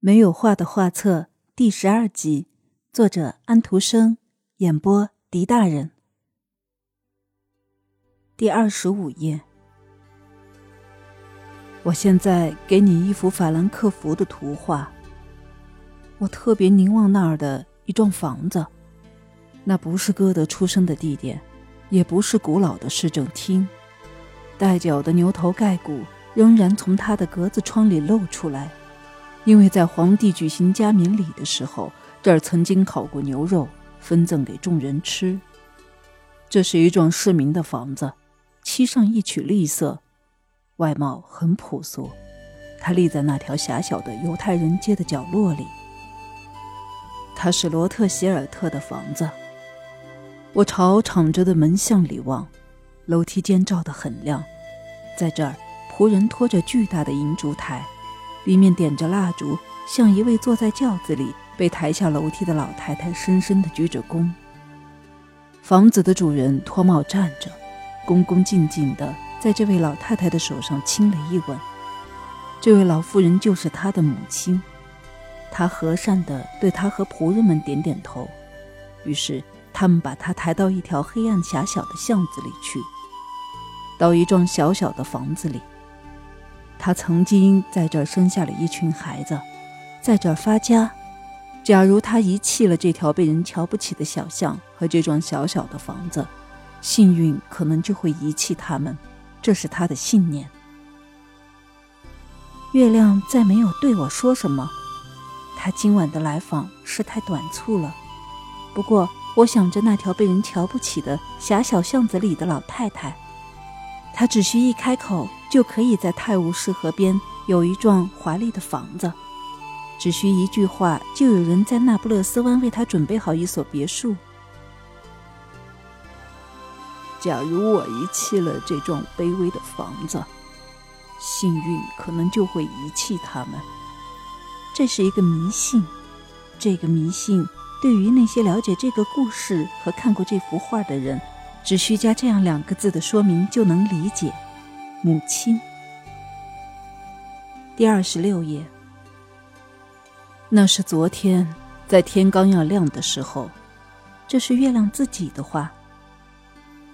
没有画的画册第十二集，作者安徒生，演播狄大人。第二十五页。我现在给你一幅法兰克福的图画。我特别凝望那儿的一幢房子，那不是歌德出生的地点，也不是古老的市政厅。带角的牛头盖骨仍然从他的格子窗里露出来。因为在皇帝举行加冕礼的时候，这儿曾经烤过牛肉，分赠给众人吃。这是一幢市民的房子，漆上一曲绿色，外貌很朴素。它立在那条狭小的犹太人街的角落里。它是罗特希尔特的房子。我朝敞着的门向里望，楼梯间照得很亮。在这儿，仆人拖着巨大的银烛台。里面点着蜡烛，像一位坐在轿子里被抬下楼梯的老太太，深深地鞠着躬。房子的主人脱帽站着，恭恭敬敬地在这位老太太的手上亲了一吻。这位老妇人就是他的母亲。他和善地对他和仆人们点点头。于是他们把他抬到一条黑暗狭小的巷子里去，到一幢小小的房子里。他曾经在这儿生下了一群孩子，在这儿发家。假如他遗弃了这条被人瞧不起的小巷和这幢小小的房子，幸运可能就会遗弃他们。这是他的信念。月亮再没有对我说什么。他今晚的来访是太短促了。不过，我想着那条被人瞧不起的狭小巷子里的老太太。她只需一开口，就可以在泰晤士河边有一幢华丽的房子；只需一句话，就有人在那不勒斯湾为他准备好一所别墅。假如我遗弃了这幢卑微的房子，幸运可能就会遗弃他们。这是一个迷信，这个迷信对于那些了解这个故事和看过这幅画的人。只需加这样两个字的说明就能理解：母亲。第二十六页。那是昨天，在天刚要亮的时候。这是月亮自己的话。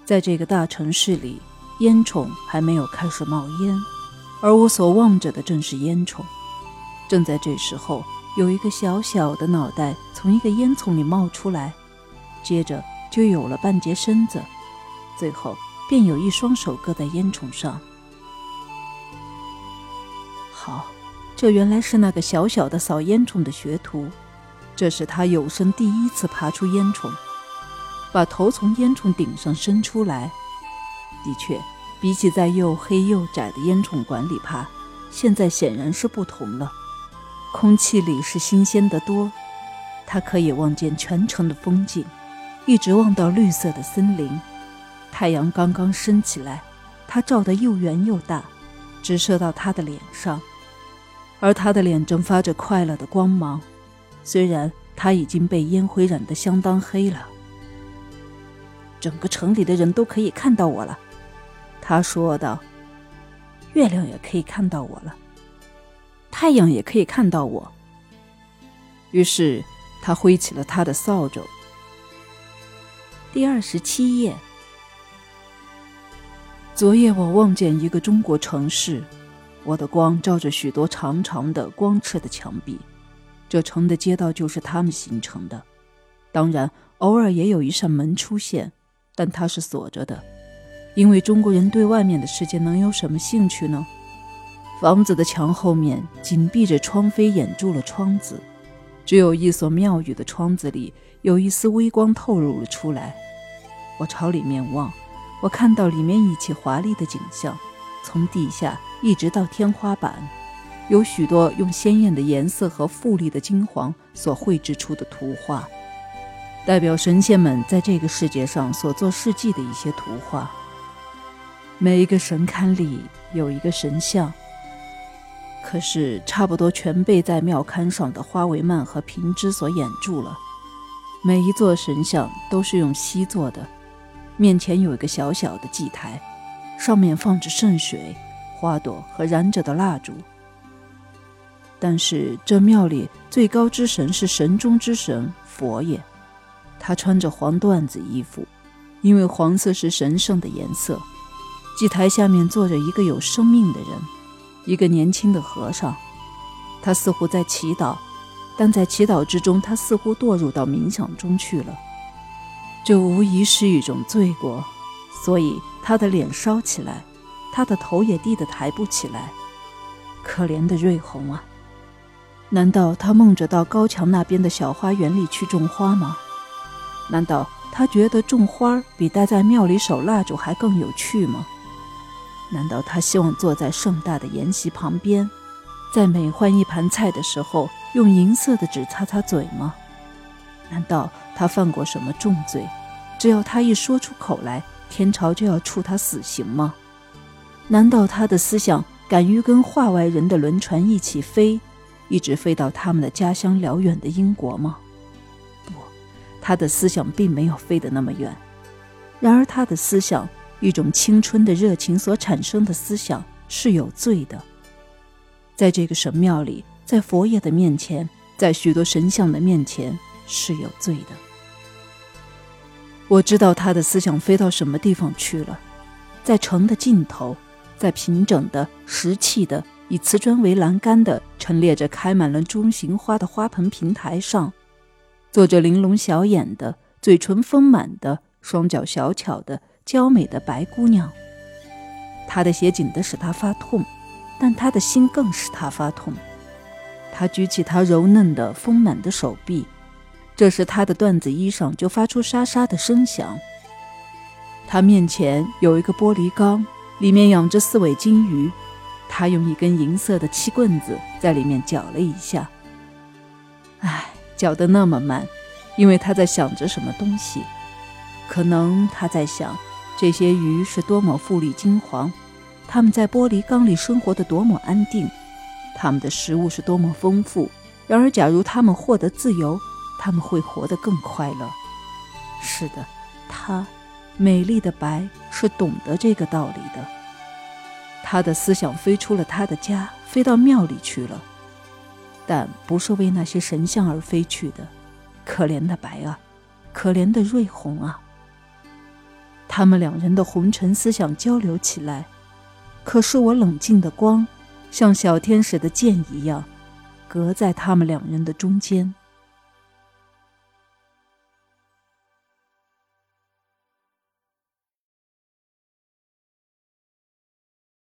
在这个大城市里，烟囱还没有开始冒烟，而我所望着的正是烟囱。正在这时候，有一个小小的脑袋从一个烟囱里冒出来，接着就有了半截身子。最后，便有一双手搁在烟囱上。好，这原来是那个小小的扫烟囱的学徒。这是他有生第一次爬出烟囱，把头从烟囱顶上伸出来。的确，比起在又黑又窄的烟囱管里爬，现在显然是不同了。空气里是新鲜的多，他可以望见全城的风景，一直望到绿色的森林。太阳刚刚升起来，它照得又圆又大，直射到他的脸上，而他的脸正发着快乐的光芒，虽然他已经被烟灰染得相当黑了。整个城里的人都可以看到我了，他说道。月亮也可以看到我了，太阳也可以看到我。于是他挥起了他的扫帚。第二十七页。昨夜我望见一个中国城市，我的光照着许多长长的光赤的墙壁，这城的街道就是他们形成的。当然，偶尔也有一扇门出现，但它是锁着的，因为中国人对外面的世界能有什么兴趣呢？房子的墙后面紧闭着窗扉，掩住了窗子，只有一所庙宇的窗子里有一丝微光透露了出来。我朝里面望。我看到里面一起华丽的景象，从地下一直到天花板，有许多用鲜艳的颜色和富丽的金黄所绘制出的图画，代表神仙们在这个世界上所做事迹的一些图画。每一个神龛里有一个神像，可是差不多全被在庙龛上的花帷幔和平枝所掩住了。每一座神像都是用锡做的。面前有一个小小的祭台，上面放着圣水、花朵和燃着的蜡烛。但是这庙里最高之神是神中之神佛爷，他穿着黄缎子衣服，因为黄色是神圣的颜色。祭台下面坐着一个有生命的人，一个年轻的和尚，他似乎在祈祷，但在祈祷之中，他似乎堕入到冥想中去了。这无疑是一种罪过，所以他的脸烧起来，他的头也低得抬不起来。可怜的瑞红啊！难道他梦着到高墙那边的小花园里去种花吗？难道他觉得种花比待在庙里守蜡烛还更有趣吗？难道他希望坐在盛大的筵席旁边，在每换一盘菜的时候用银色的纸擦擦嘴吗？难道他犯过什么重罪？只要他一说出口来，天朝就要处他死刑吗？难道他的思想敢于跟化外人的轮船一起飞，一直飞到他们的家乡辽远的英国吗？不，他的思想并没有飞得那么远。然而他的思想。一种青春的热情所产生的思想是有罪的。在这个神庙里，在佛爷的面前，在许多神像的面前是有罪的。我知道他的思想飞到什么地方去了，在城的尽头，在平整的石砌的以瓷砖为栏杆的陈列着开满了中型花的花盆平台上，坐着玲珑小眼的、嘴唇丰满的、双脚小巧的。娇美的白姑娘，她的鞋紧得使他发痛，但他的心更使他发痛。他举起她柔嫩的丰满的手臂，这时他的缎子衣裳就发出沙沙的声响。他面前有一个玻璃缸，里面养着四尾金鱼，他用一根银色的气棍子在里面搅了一下。唉，搅得那么慢，因为他在想着什么东西，可能他在想。这些鱼是多么富丽金黄，它们在玻璃缸里生活的多么安定，它们的食物是多么丰富。然而，假如它们获得自由，他们会活得更快乐。是的，她，美丽的白，是懂得这个道理的。她的思想飞出了她的家，飞到庙里去了，但不是为那些神像而飞去的。可怜的白啊，可怜的瑞红啊！他们两人的红尘思想交流起来，可是我冷静的光，像小天使的剑一样，隔在他们两人的中间。